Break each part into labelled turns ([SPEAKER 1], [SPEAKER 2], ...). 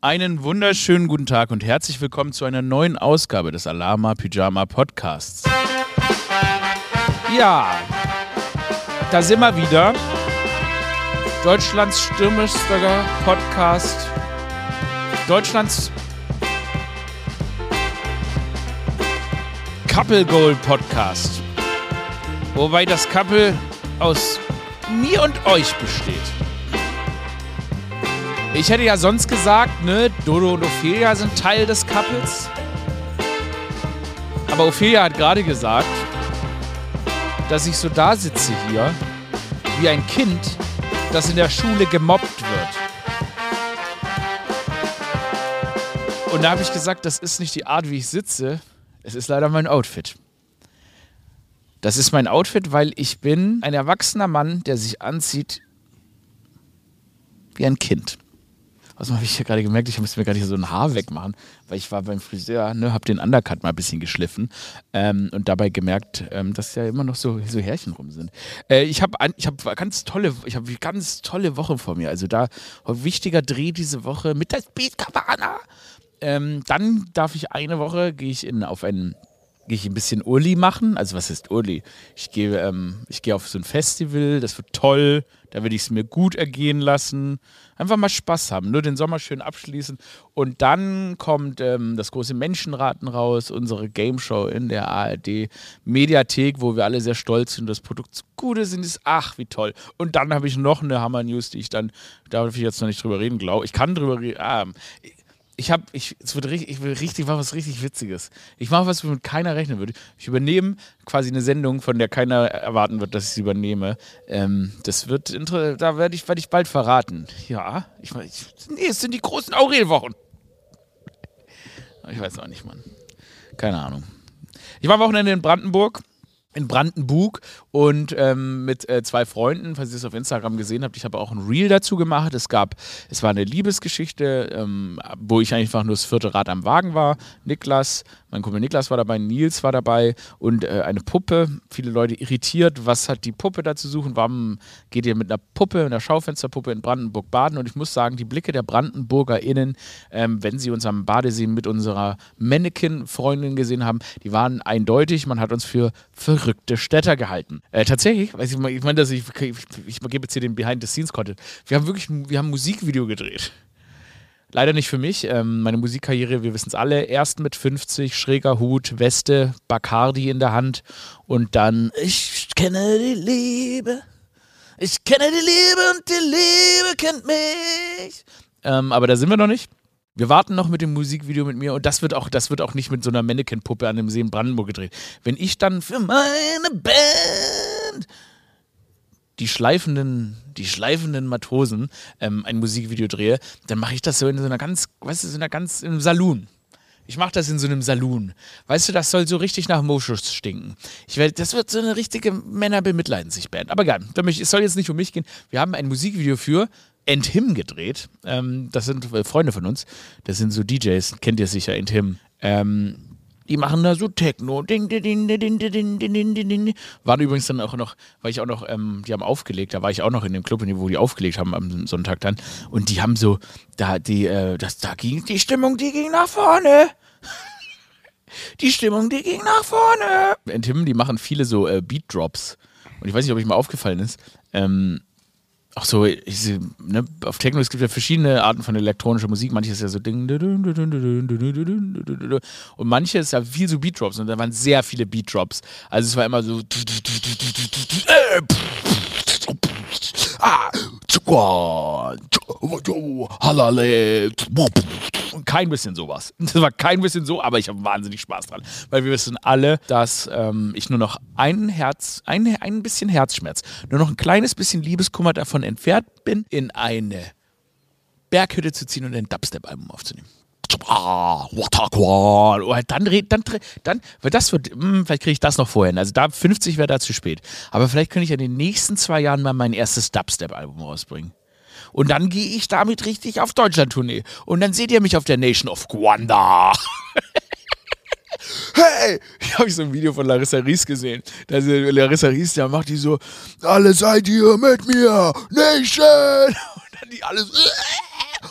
[SPEAKER 1] Einen wunderschönen guten Tag und herzlich willkommen zu einer neuen Ausgabe des Alama Pyjama Podcasts. Ja, da sind wir wieder. Deutschlands stürmischster Podcast. Deutschlands Couple Goal Podcast. Wobei das Couple aus mir und euch besteht. Ich hätte ja sonst gesagt, ne, Dodo und Ophelia sind Teil des Couples. Aber Ophelia hat gerade gesagt, dass ich so da sitze hier, wie ein Kind, das in der Schule gemobbt wird. Und da habe ich gesagt, das ist nicht die Art, wie ich sitze. Es ist leider mein Outfit. Das ist mein Outfit, weil ich bin ein erwachsener Mann, der sich anzieht wie ein Kind. Was habe ich hier gerade gemerkt? Ich musste mir gerade so ein Haar wegmachen, weil ich war beim Friseur, ne, habe den Undercut mal ein bisschen geschliffen ähm, und dabei gemerkt, ähm, dass ja immer noch so, so Härchen rum sind. Äh, ich habe ich hab ganz tolle, ich habe ganz tolle Woche vor mir. Also da wichtiger Dreh diese Woche mit der Speed Cabana. Ähm, dann darf ich eine Woche, gehe ich in, auf einen gehe ich ein bisschen Urli machen. Also was ist Urli? Ich gehe ähm, ich gehe auf so ein Festival, das wird toll, da werde ich es mir gut ergehen lassen. Einfach mal Spaß haben, nur den Sommer schön abschließen. Und dann kommt ähm, das große Menschenraten raus, unsere Game Show in der ARD Mediathek, wo wir alle sehr stolz sind, das Produkt so gut ist. Ist ach, wie toll. Und dann habe ich noch eine Hammer-News, die ich dann, da darf ich jetzt noch nicht drüber reden, glaube ich. kann drüber reden. Ah, ich habe, ich, es wird richtig, ich will richtig, war was richtig Witziges. Ich mache was, womit keiner rechnen würde. Ich übernehme quasi eine Sendung, von der keiner erwarten wird, dass ich sie übernehme. Ähm, das wird, da werde ich, werd ich bald verraten. Ja, ich, ich, nee, es sind die großen Aurelwochen. Ich weiß auch nicht, Mann. Keine Ahnung. Ich war am Wochenende in Brandenburg in Brandenburg und ähm, mit äh, zwei Freunden, falls ihr es auf Instagram gesehen habt, ich habe auch ein Reel dazu gemacht. Es gab, es war eine Liebesgeschichte, ähm, wo ich einfach nur das vierte Rad am Wagen war. Niklas, mein Kumpel Niklas war dabei, Nils war dabei und äh, eine Puppe. Viele Leute irritiert, was hat die Puppe da zu suchen? Warum geht ihr mit einer Puppe, einer Schaufensterpuppe in Brandenburg baden? Und ich muss sagen, die Blicke der BrandenburgerInnen, ähm, wenn sie uns am Badesee mit unserer Mannequin-Freundin gesehen haben, die waren eindeutig. Man hat uns für verrückte Städter gehalten. Äh, tatsächlich, ich, ich meine, ich, ich, ich gebe jetzt hier den Behind-the-Scenes-Content. Wir haben wirklich wir haben ein Musikvideo gedreht. Leider nicht für mich. Ähm, meine Musikkarriere, wir wissen es alle, erst mit 50, schräger Hut, Weste, Bacardi in der Hand und dann Ich kenne die Liebe, ich kenne die Liebe und die Liebe kennt mich. Ähm, aber da sind wir noch nicht. Wir warten noch mit dem Musikvideo mit mir und das wird auch, das wird auch nicht mit so einer Mannequin-Puppe an dem See in Brandenburg gedreht. Wenn ich dann für meine Band die schleifenden, die schleifenden Matrosen ähm, ein Musikvideo drehe, dann mache ich das so in so einer ganz, weißt du, so einer ganz, in einem Saloon. Ich mache das in so einem Saloon. Weißt du, das soll so richtig nach Moschus stinken. Ich werd, das wird so eine richtige Männer bemitleiden sich Band. Aber egal, es soll jetzt nicht um mich gehen. Wir haben ein Musikvideo für And Him gedreht. Ähm, das sind äh, Freunde von uns. Das sind so DJs, kennt ihr sicher, And Him. Ähm, die machen da so Techno. Waren übrigens dann auch noch, weil ich auch noch, ähm, die haben aufgelegt, da war ich auch noch in dem Club, wo die aufgelegt haben am Sonntag dann. Und die haben so, da, die, äh, das, da ging die Stimmung, die ging nach vorne. die Stimmung, die ging nach vorne. In Tim, die machen viele so äh, Beat Drops. Und ich weiß nicht, ob euch mal aufgefallen ist. Ähm, auch so, ich, ne, auf Techno, es gibt ja verschiedene Arten von elektronischer Musik. Manches ist ja so Ding. Und manche ist ja viel so Beat-Drops. Und da waren sehr viele Beat-Drops. Also es war immer so. Halale kein bisschen sowas. Das war kein bisschen so, aber ich habe wahnsinnig Spaß dran. Weil wir wissen alle, dass ähm, ich nur noch ein Herz, ein, ein bisschen Herzschmerz, nur noch ein kleines bisschen Liebeskummer davon entfernt bin, in eine Berghütte zu ziehen und ein Dubstep-Album aufzunehmen. Ah, oh, dann, dann, dann, weil das wird, hm, vielleicht kriege ich das noch vorhin. Also da 50 wäre da zu spät. Aber vielleicht könnte ich in den nächsten zwei Jahren mal mein erstes Dubstep-Album rausbringen. Und dann gehe ich damit richtig auf Deutschland-Tournee. Und dann seht ihr mich auf der Nation of Guanda. hey, ich habe so ein Video von Larissa Ries gesehen. Da Larissa Ries, da macht die so, alle seid ihr mit mir, Nation. Und dann die alles,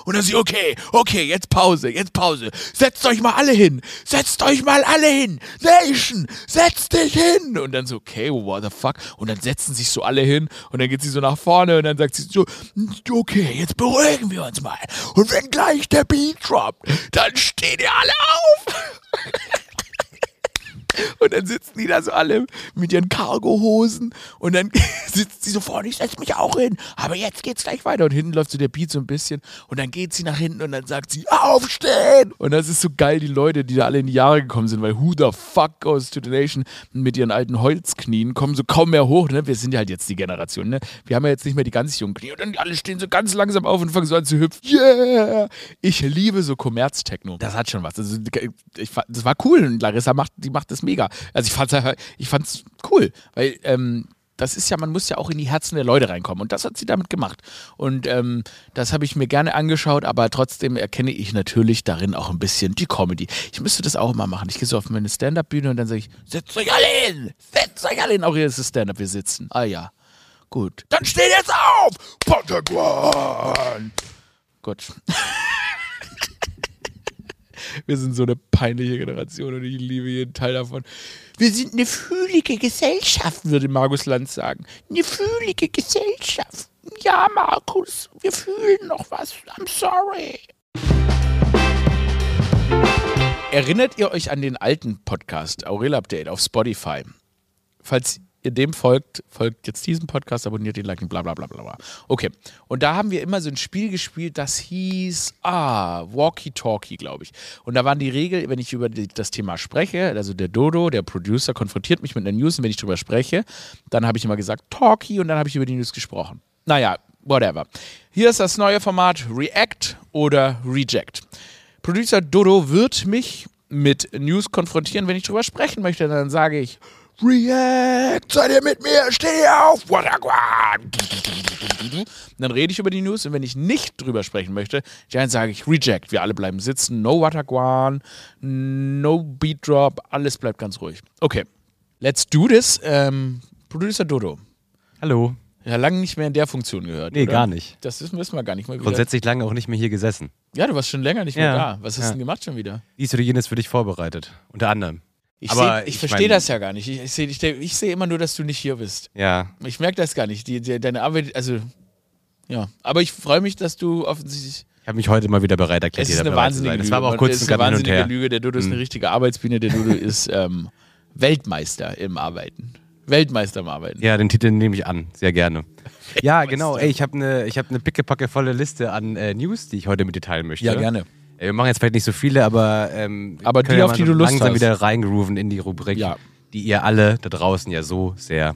[SPEAKER 1] Und dann sie, okay, okay, jetzt Pause, jetzt Pause. Setzt euch mal alle hin. Setzt euch mal alle hin. Nation, setz dich hin. Und dann so, okay, what the fuck. Und dann setzen sich so alle hin. Und dann geht sie so nach vorne und dann sagt sie so, okay, jetzt beruhigen wir uns mal. Und wenn gleich der Beat droppt, dann steht ihr alle auf. Und dann sitzen die da so alle mit ihren Cargohosen und dann sitzt sie so vorne, ich setze mich auch hin, aber jetzt geht's gleich weiter. Und hinten läuft so der Beat so ein bisschen und dann geht sie nach hinten und dann sagt sie, aufstehen! Und das ist so geil, die Leute, die da alle in die Jahre gekommen sind, weil who the fuck goes to the nation mit ihren alten Holzknien, kommen so kaum mehr hoch, ne? Wir sind ja halt jetzt die Generation, ne? Wir haben ja jetzt nicht mehr die ganz jungen Knie und dann alle stehen so ganz langsam auf und fangen so an zu hüpfen. Yeah! Ich liebe so Kommerztechno. Das hat schon was. Also, ich, das war cool und Larissa macht, die macht das mega. Also ich fand's, ich fand's cool, weil ähm, das ist ja, man muss ja auch in die Herzen der Leute reinkommen. Und das hat sie damit gemacht. Und ähm, das habe ich mir gerne angeschaut, aber trotzdem erkenne ich natürlich darin auch ein bisschen die Comedy. Ich müsste das auch mal machen. Ich gehe so auf meine Stand-Up-Bühne und dann sage ich, setzt euch alle hin! Setzt euch alle hin! Auch hier ist das Stand-Up, wir sitzen. Ah ja. Gut. Dann steht jetzt auf! Patagon! Gut. Wir sind so eine peinliche Generation und ich liebe jeden Teil davon. Wir sind eine fühlige Gesellschaft, würde Markus Lanz sagen. Eine fühlige Gesellschaft. Ja, Markus, wir fühlen noch was. I'm sorry. Erinnert ihr euch an den alten Podcast Aurel Update auf Spotify? Falls ihr dem folgt, folgt jetzt diesem Podcast, abonniert ihn, liken, bla bla bla bla. Okay. Und da haben wir immer so ein Spiel gespielt, das hieß, ah, Walkie Talkie, glaube ich. Und da waren die Regeln, wenn ich über das Thema spreche, also der Dodo, der Producer, konfrontiert mich mit einer News und wenn ich darüber spreche, dann habe ich immer gesagt Talkie und dann habe ich über die News gesprochen. Naja, whatever. Hier ist das neue Format React oder Reject. Producer Dodo wird mich mit News konfrontieren, wenn ich darüber sprechen möchte. Dann sage ich, React, seid ihr mit mir? Steh auf! Wataguan! Dann rede ich über die News und wenn ich nicht drüber sprechen möchte, dann sage ich Reject. Wir alle bleiben sitzen. No Wataguan, no Beat Drop, alles bleibt ganz ruhig. Okay, let's do this. Ähm, Producer Dodo.
[SPEAKER 2] Hallo.
[SPEAKER 1] Ja, lange nicht mehr in der Funktion gehört.
[SPEAKER 2] Nee,
[SPEAKER 1] oder?
[SPEAKER 2] gar nicht.
[SPEAKER 1] Das wissen wir gar nicht mal.
[SPEAKER 2] Grundsätzlich lange auch nicht mehr hier gesessen.
[SPEAKER 1] Ja, du warst schon länger nicht mehr
[SPEAKER 2] Ja.
[SPEAKER 1] da. Was hast du
[SPEAKER 2] Ja.
[SPEAKER 1] denn gemacht schon wieder?
[SPEAKER 2] Dies oder jenes für dich vorbereitet. Unter anderem.
[SPEAKER 1] Ich, seh- ich
[SPEAKER 2] ich
[SPEAKER 1] verstehe das ja gar nicht. Ich, ich sehe ich, seh immer nur, dass du nicht hier bist.
[SPEAKER 2] Ja.
[SPEAKER 1] Ich merke das gar nicht. Die, die, deine Arbeit, also, ja. Aber ich freue mich, dass du offensichtlich.
[SPEAKER 2] Ich habe mich heute mal wieder bereit erklärt,
[SPEAKER 1] Es ist eine wahnsinnige. Lüge.
[SPEAKER 2] Es war aber auch kurz
[SPEAKER 1] es ist
[SPEAKER 2] ein
[SPEAKER 1] eine wahnsinnige. Lüge. Der Dodo ist eine
[SPEAKER 2] Mhm.
[SPEAKER 1] richtige Arbeitsbiene. Der Dodo ist ähm, Weltmeister im Arbeiten. Weltmeister im Arbeiten.
[SPEAKER 2] Ja, den Titel nehme ich an. Sehr gerne. Ja, genau. Ey, ich habe eine hab ne pickepackevolle Liste an äh, News, die ich heute mit dir teilen möchte.
[SPEAKER 1] Ja, gerne.
[SPEAKER 2] Äh, Wir machen jetzt vielleicht nicht so viele, aber, ähm,
[SPEAKER 1] Aber die, auf die du Lust
[SPEAKER 2] langsam
[SPEAKER 1] hast.
[SPEAKER 2] wieder reingrooven in die Rubrik,
[SPEAKER 1] Ja.
[SPEAKER 2] die ihr alle da draußen ja so sehr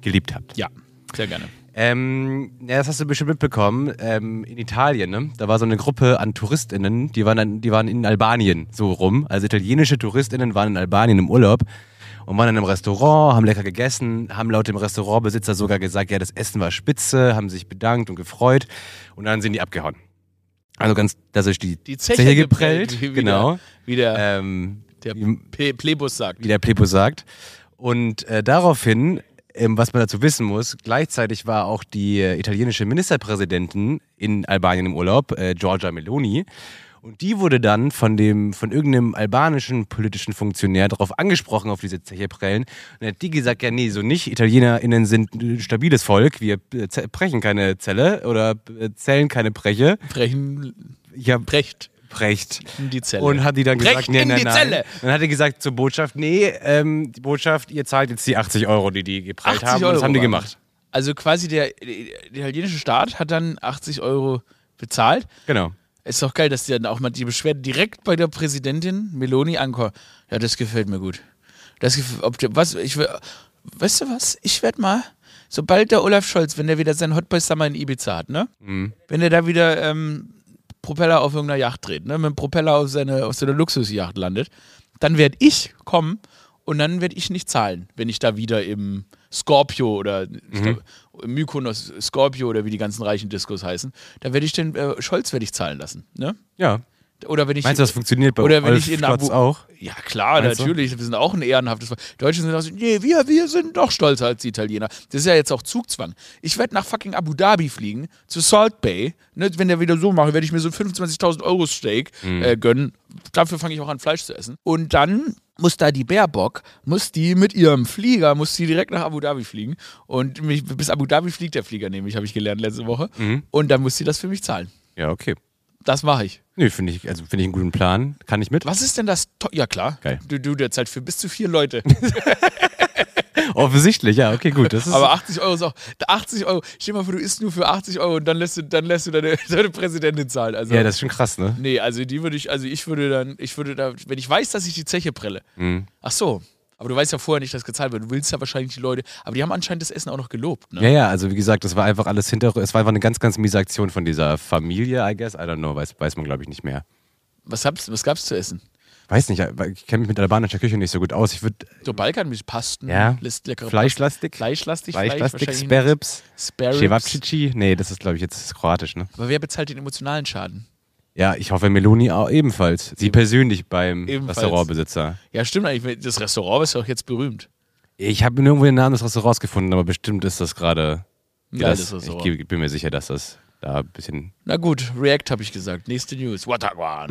[SPEAKER 2] geliebt habt.
[SPEAKER 1] Ja, sehr gerne.
[SPEAKER 2] Ähm, ja, das hast du bestimmt mitbekommen. Ähm, in Italien, ne? Da war so eine Gruppe an TouristInnen, die waren, dann, die waren in Albanien so rum. Also italienische TouristInnen waren in Albanien im Urlaub und waren in einem Restaurant, haben lecker gegessen, haben laut dem Restaurantbesitzer sogar gesagt, ja, das Essen war spitze, haben sich bedankt und gefreut und dann sind die abgehauen. Also ganz, das ist die,
[SPEAKER 1] Die Zeche,
[SPEAKER 2] geprellt,
[SPEAKER 1] wie
[SPEAKER 2] genau.
[SPEAKER 1] Der, wie der,
[SPEAKER 2] Ähm,
[SPEAKER 1] der
[SPEAKER 2] wie-
[SPEAKER 1] Plebus sagt.
[SPEAKER 2] wie der Plepo sagt. Und äh, daraufhin, ähm, was man dazu wissen muss, gleichzeitig war auch die äh, italienische Ministerpräsidentin in Albanien im Urlaub, äh, Giorgia Meloni. Und die wurde dann von dem, von irgendeinem albanischen politischen Funktionär darauf angesprochen, auf diese Zecheprellen. Und dann hat die gesagt, ja, nee, so nicht. ItalienerInnen sind ein stabiles Volk. Wir äh, brechen keine Zelle oder äh, zählen keine Breche.
[SPEAKER 1] Brechen,
[SPEAKER 2] Ja,
[SPEAKER 1] brecht
[SPEAKER 2] brecht.
[SPEAKER 1] in die Zelle.
[SPEAKER 2] Und hat die dann
[SPEAKER 1] Brecht
[SPEAKER 2] gesagt, nee,
[SPEAKER 1] in
[SPEAKER 2] nein,
[SPEAKER 1] die
[SPEAKER 2] nein.
[SPEAKER 1] Zelle.
[SPEAKER 2] Dann hat er gesagt zur Botschaft, nee, ähm, die Botschaft, ihr zahlt jetzt die 80 Euro, die die geprellt
[SPEAKER 1] 80
[SPEAKER 2] haben. Und das
[SPEAKER 1] Euro
[SPEAKER 2] haben die gemacht.
[SPEAKER 1] Also quasi der, der italienische Staat hat dann 80 Euro bezahlt.
[SPEAKER 2] Genau.
[SPEAKER 1] Ist doch geil, dass die dann auch mal die Beschwerde direkt bei der Präsidentin Meloni ankommt. Ja, das gefällt mir gut. Das gef- ob was, ich will, weißt du was? Ich werde mal, sobald der Olaf Scholz, wenn der wieder sein Hot Boy Summer in Ibiza hat, ne?
[SPEAKER 2] Mhm.
[SPEAKER 1] Wenn der da wieder ähm, Propeller auf irgendeiner Yacht dreht, ne? Mit dem Propeller auf seine, auf seine Luxusjacht landet, dann werde ich kommen und dann werde ich nicht zahlen, wenn ich da wieder im Scorpio oder ich glaub, Mykonos Scorpio oder wie die ganzen reichen Diskos heißen, da werde ich den äh, Scholz werde ich zahlen lassen, ne?
[SPEAKER 2] Ja.
[SPEAKER 1] Oder wenn ich
[SPEAKER 2] Meinst du, das funktioniert bei
[SPEAKER 1] oder wenn
[SPEAKER 2] Olf
[SPEAKER 1] ich in Abu-
[SPEAKER 2] auch?
[SPEAKER 1] Ja, klar,
[SPEAKER 2] Meinst du?
[SPEAKER 1] natürlich. Wir sind auch ein ehrenhaftes Volk. Deutsche sind auch so, nee, wir, wir sind noch stolzer als die Italiener. Das ist ja jetzt auch Zugzwang. Ich werde nach fucking Abu Dhabi fliegen, zu Salt Bay. Ne, wenn der wieder so mache, werde ich mir so 25.000 Euro Steak
[SPEAKER 2] Mhm.
[SPEAKER 1] äh, gönnen. Dafür fange ich auch an, Fleisch zu essen. Und dann muss da die Baerbock, muss die mit ihrem Flieger, muss die direkt nach Abu Dhabi fliegen. Und mich, bis Abu Dhabi fliegt der Flieger nämlich, habe ich gelernt letzte Woche.
[SPEAKER 2] Mhm.
[SPEAKER 1] Und dann muss sie das für mich zahlen.
[SPEAKER 2] Ja, okay.
[SPEAKER 1] Das mache ich.
[SPEAKER 2] Nö, finde ich, also finde ich einen guten Plan. Kann ich mit?
[SPEAKER 1] Was ist denn das? To ja, klar.
[SPEAKER 2] Geil.
[SPEAKER 1] Du, du, der zahlt für bis zu vier Leute.
[SPEAKER 2] Offensichtlich, ja, okay, gut. Das ist,
[SPEAKER 1] Aber 80 Euro ist auch. 80 Euro. Stell dir mal vor, du isst nur für 80 Euro und dann lässt du, dann lässt du deine, deine Präsidentin zahlen. Also,
[SPEAKER 2] ja, das ist schon krass, ne?
[SPEAKER 1] nee, also die würde ich, also ich würde dann, ich würde da, wenn ich weiß, dass ich die Zeche prelle.
[SPEAKER 2] Mhm.
[SPEAKER 1] Ach so. Aber du weißt ja vorher nicht, dass gezahlt wird. Du willst ja wahrscheinlich die Leute. Aber die haben anscheinend das Essen auch noch gelobt, ne?
[SPEAKER 2] Ja, ja, also wie gesagt, das war einfach alles hinter. Es war einfach eine ganz, ganz miese Aktion von dieser Familie, I guess. I don't know, weiß, weiß man, glaube ich, nicht mehr.
[SPEAKER 1] Was, hab's, was gab's zu essen?
[SPEAKER 2] Weiß nicht, weil ich kenne mich mit albanischer Küche nicht so gut aus. Ich würde
[SPEAKER 1] So Balkan mit Pasten,
[SPEAKER 2] Ja.
[SPEAKER 1] Leckere
[SPEAKER 2] Fleischlastig.
[SPEAKER 1] Fleischlastig, Fleisch,
[SPEAKER 2] Fleischlastig, Sperrips. Cevapcici. Nee, das ist, glaube ich, jetzt kroatisch, ne?
[SPEAKER 1] Aber wer bezahlt den emotionalen Schaden?
[SPEAKER 2] Ja, ich hoffe Meloni auch ebenfalls. Sie persönlich beim
[SPEAKER 1] Ebenfalls.
[SPEAKER 2] Restaurantbesitzer.
[SPEAKER 1] Ja, stimmt eigentlich. Das Restaurant ist doch jetzt berühmt.
[SPEAKER 2] Ich habe nirgendwo den Namen des Restaurants gefunden, aber bestimmt ist das gerade. Ja, das, ich bin mir sicher, dass das da ein bisschen.
[SPEAKER 1] Na gut, React habe ich gesagt. Nächste News. Watagwan.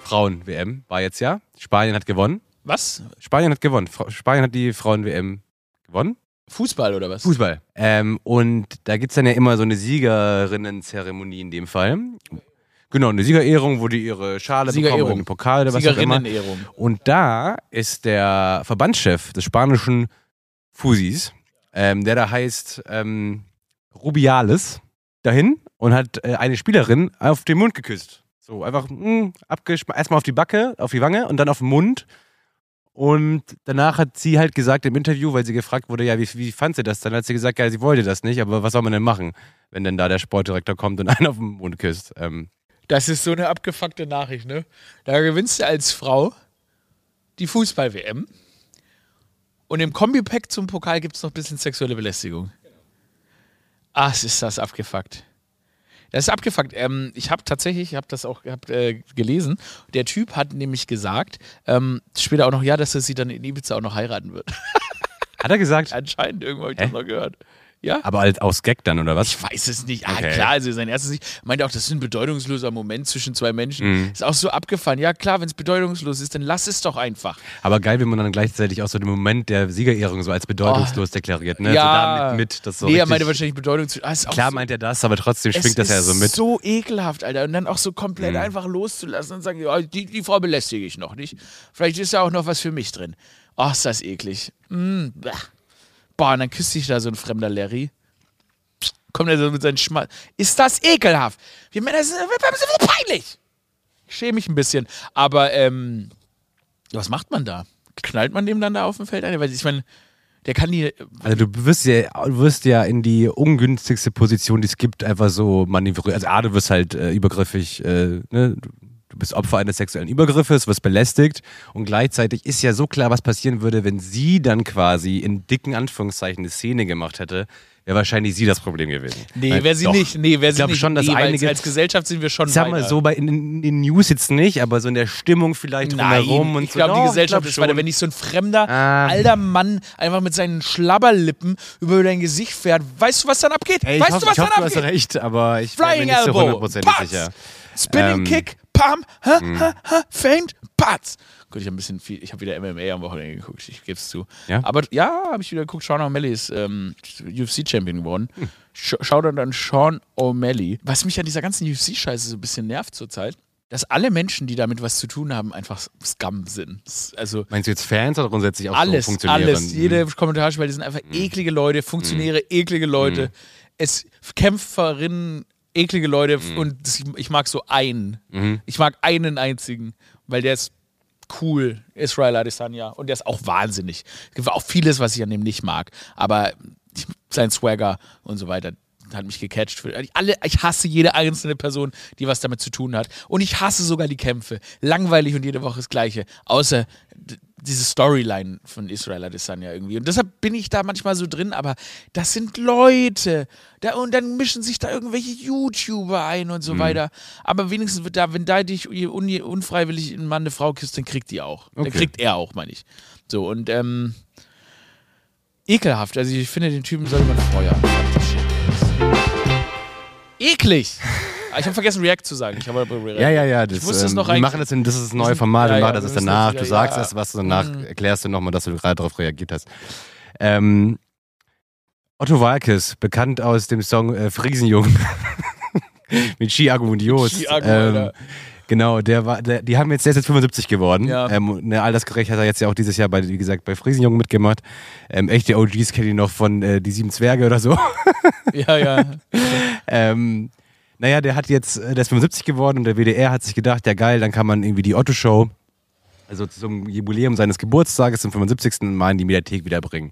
[SPEAKER 2] Frauen-WM war jetzt ja. Spanien hat gewonnen.
[SPEAKER 1] Was?
[SPEAKER 2] Spanien hat gewonnen. Spanien hat die Frauen-WM gewonnen.
[SPEAKER 1] Fußball oder was?
[SPEAKER 2] Fußball. Ähm, und da gibt es dann ja immer so eine Siegerinnen-Zeremonie in dem Fall. Genau, eine Siegerehrung, wo die ihre Schale bekommen
[SPEAKER 1] Siegerehrung.
[SPEAKER 2] einen Pokal oder was auch immer. Und da ist der Verbandschef des spanischen Fusis, ähm, der da heißt ähm, Rubiales, dahin und hat äh, eine Spielerin auf den Mund geküsst. So einfach mh, abgeschm- erstmal auf die Backe, auf die Wange und dann auf den Mund. Und danach hat sie halt gesagt im Interview, weil sie gefragt wurde, ja, wie, wie fand sie das? Dann hat sie gesagt, ja, sie wollte das nicht, aber was soll man denn machen, wenn denn da der Sportdirektor kommt und einen auf den Mund küsst? Ähm,
[SPEAKER 1] Das ist so eine abgefuckte Nachricht, ne? Da gewinnst du als Frau die Fußball-WM. Und im Kombipack zum Pokal gibt es noch ein bisschen sexuelle Belästigung. Es ist das abgefuckt. Das ist abgefuckt. Ähm, ich habe tatsächlich, ich habe das auch hab, äh, gelesen. Der Typ hat nämlich gesagt, ähm, später auch noch, ja, dass er sie dann in Ibiza auch noch heiraten wird.
[SPEAKER 2] hat er gesagt?
[SPEAKER 1] Anscheinend, irgendwo habe ich
[SPEAKER 2] Hä?
[SPEAKER 1] das noch gehört. Ja?
[SPEAKER 2] Aber als aus Gag dann, oder was?
[SPEAKER 1] Ich weiß es nicht. Ah,
[SPEAKER 2] Okay.
[SPEAKER 1] klar, also sein erstes nicht. Meinte auch, das ist ein bedeutungsloser Moment zwischen zwei Menschen.
[SPEAKER 2] Mhm.
[SPEAKER 1] Ist auch so abgefahren. Ja, klar, wenn es bedeutungslos ist, dann lass es doch einfach.
[SPEAKER 2] Aber geil, wenn man dann gleichzeitig auch so den Moment der Siegerehrung so als bedeutungslos deklariert, ne?
[SPEAKER 1] ja.
[SPEAKER 2] So mit, das so
[SPEAKER 1] nee, er meinte wahrscheinlich bedeutungslos. Ah,
[SPEAKER 2] Klar
[SPEAKER 1] so,
[SPEAKER 2] meint er das, aber trotzdem schwingt das ja so mit.
[SPEAKER 1] so ekelhaft, Alter. Und dann auch so komplett
[SPEAKER 2] Mhm.
[SPEAKER 1] einfach loszulassen und sagen, ja, die, die Frau belästige ich noch nicht. Vielleicht ist ja auch noch was für mich drin. Oh, ist das eklig. Mm, bah. Boah, und dann küsst sich da so ein fremder Larry. Kommt er so mit seinen Schmal. Ist das ekelhaft? Wir Männer sind, sind peinlich. Ich schäme mich ein bisschen. Aber, ähm, was macht man da? Knallt man dem dann da auf dem Feld ein? Weil ich meine, der kann die.
[SPEAKER 2] Also du wirst ja, wirst ja in die ungünstigste Position, die es gibt, einfach so manövriert. Also A, du wirst halt äh, übergriffig, äh, ne? du du bist Opfer eines sexuellen Übergriffes, wirst belästigt und gleichzeitig ist ja so klar, was passieren würde, wenn sie dann quasi in dicken Anführungszeichen eine Szene gemacht hätte, wäre wahrscheinlich sie das Problem gewesen.
[SPEAKER 1] Nee, wäre sie
[SPEAKER 2] doch.
[SPEAKER 1] nicht. Nee, wäre
[SPEAKER 2] Ich
[SPEAKER 1] sie
[SPEAKER 2] glaube
[SPEAKER 1] nicht.
[SPEAKER 2] schon, dass
[SPEAKER 1] nee,
[SPEAKER 2] einige-
[SPEAKER 1] als Gesellschaft sind wir schon
[SPEAKER 2] Ich sag mal
[SPEAKER 1] weiter.
[SPEAKER 2] so, bei in, in News jetzt nicht, aber so in der Stimmung vielleicht
[SPEAKER 1] Nein,
[SPEAKER 2] drumherum und
[SPEAKER 1] ich
[SPEAKER 2] so.
[SPEAKER 1] glaube, die
[SPEAKER 2] Doch,
[SPEAKER 1] Gesellschaft
[SPEAKER 2] glaub
[SPEAKER 1] ist weiter. Wenn nicht so ein fremder,
[SPEAKER 2] Ah.
[SPEAKER 1] alter Mann einfach mit seinen Schlabberlippen über dein Gesicht fährt, weißt du, was dann abgeht?
[SPEAKER 2] Ey, ich
[SPEAKER 1] weißt
[SPEAKER 2] hoffe,
[SPEAKER 1] du, was
[SPEAKER 2] ich hoffe,
[SPEAKER 1] dann
[SPEAKER 2] du hast
[SPEAKER 1] abgeht?
[SPEAKER 2] recht, aber ich bin mir
[SPEAKER 1] Flying
[SPEAKER 2] nicht so hundertprozentig sicher.
[SPEAKER 1] Spinning
[SPEAKER 2] Ähm.
[SPEAKER 1] Kick, Pam, ha, ha, ha, Feint, Patz. Gut, ich habe ein bisschen viel, ich habe wieder MMA am Wochenende geguckt, ich gebe es zu.
[SPEAKER 2] Ja?
[SPEAKER 1] Aber ja, habe ich wieder geguckt, Sean O'Malley ist ähm, UFC-Champion geworden.
[SPEAKER 2] Hm.
[SPEAKER 1] Dann an Sean O'Malley. Was mich an dieser ganzen UFC-Scheiße so ein bisschen nervt zurzeit, dass alle Menschen, die damit was zu tun haben, einfach Scum sind. Also
[SPEAKER 2] Meinst du jetzt Fans oder grundsätzlich auch
[SPEAKER 1] alles,
[SPEAKER 2] so Funktionäre? Mhm.
[SPEAKER 1] alles. Jede Kommentarspalte sind einfach eklige Leute, Funktionäre, eklige Leute,
[SPEAKER 2] Mhm.
[SPEAKER 1] es Kämpferinnen, eklige Leute
[SPEAKER 2] Mhm.
[SPEAKER 1] und ich mag so einen. Ich mag einen einzigen, weil der ist cool, Israel Adesanya und der ist auch wahnsinnig. Es gibt auch vieles, was ich an dem nicht mag, aber sein Swagger und so weiter, hat mich gecatcht. Ich, alle, ich hasse jede einzelne Person, die was damit zu tun hat. Und ich hasse sogar die Kämpfe. Langweilig und jede Woche das Gleiche. Außer diese Storyline von Israel Adesanya irgendwie. Und deshalb bin ich da manchmal so drin, aber das sind Leute. Da, und dann mischen sich da irgendwelche YouTuber ein und so mhm. weiter. Aber wenigstens wird da, wenn da dich un unfreiwillig ein Mann eine Frau küsst, dann kriegt die auch. Okay. Dann kriegt er auch, meine ich. So, und ähm, ekelhaft. Also ich finde, den Typen sollte man Feuer. Eklig! Ich habe vergessen, React zu sagen. Ich
[SPEAKER 2] habe Ja, ja, ja. Das, ich wusste ähm, es noch wir machen das, in, das ist ein neues Format, ja, wir machen das danach. Du sagst ja, es, was du danach mhm. erklärst du nochmal, dass du gerade darauf reagiert hast. Ähm, Otto Walkes, bekannt aus dem Song äh, Friesenjungen mit Ski Agmundios. Ski ähm, Genau, der war, der, die haben jetzt, der ist jetzt 75 geworden. Ja. Ähm, ne, altersgerecht hat er jetzt ja auch dieses Jahr bei, wie gesagt, bei Friesenjungen mitgemacht. Ähm, echte OGs kennen ihn noch von äh, Die Sieben Zwerge oder so.
[SPEAKER 1] ja, ja.
[SPEAKER 2] ähm, naja, der hat jetzt, äh, der ist 75 geworden und der WDR hat sich gedacht, ja geil, dann kann man irgendwie die Otto-Show, also zum Jubiläum seines Geburtstages, zum 75. Mal in die Mediathek wiederbringen.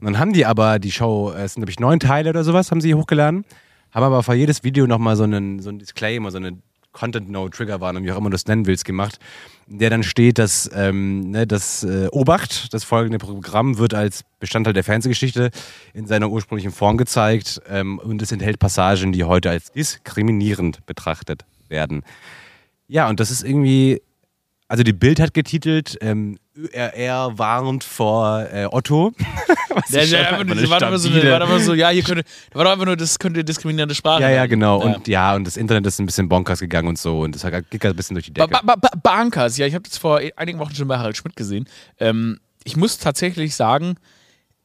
[SPEAKER 2] Und dann haben die aber die Show, es sind nämlich neun Teile oder sowas, haben sie hochgeladen, haben aber für jedes Video nochmal so einen, so einen Disclaimer, so eine Content-No-Trigger-Warnung, wie auch immer du das nennen willst, gemacht, in der dann steht, dass ähm, ne, das äh, Obacht, das folgende Programm, wird als Bestandteil der Fernsehgeschichte in seiner ursprünglichen Form gezeigt ähm, und es enthält Passagen, die heute als diskriminierend betrachtet werden. Ja, und das ist irgendwie also die Bild hat getitelt, ähm, ÖRR warnt vor äh, Otto.
[SPEAKER 1] ja, ja, einfach, war aber so, war so, ja, hier könnte, war doch einfach nur, das könnte diskriminierende Sprache
[SPEAKER 2] Ja, ja, genau. Ja. Und ja, und das Internet ist ein bisschen bonkers gegangen und so. Und das geht ein bisschen durch die Decke.
[SPEAKER 1] Ba ba ba Bankers, ja, ich habe das vor einigen Wochen schon bei Harald Schmidt gesehen. Ähm, ich muss tatsächlich sagen,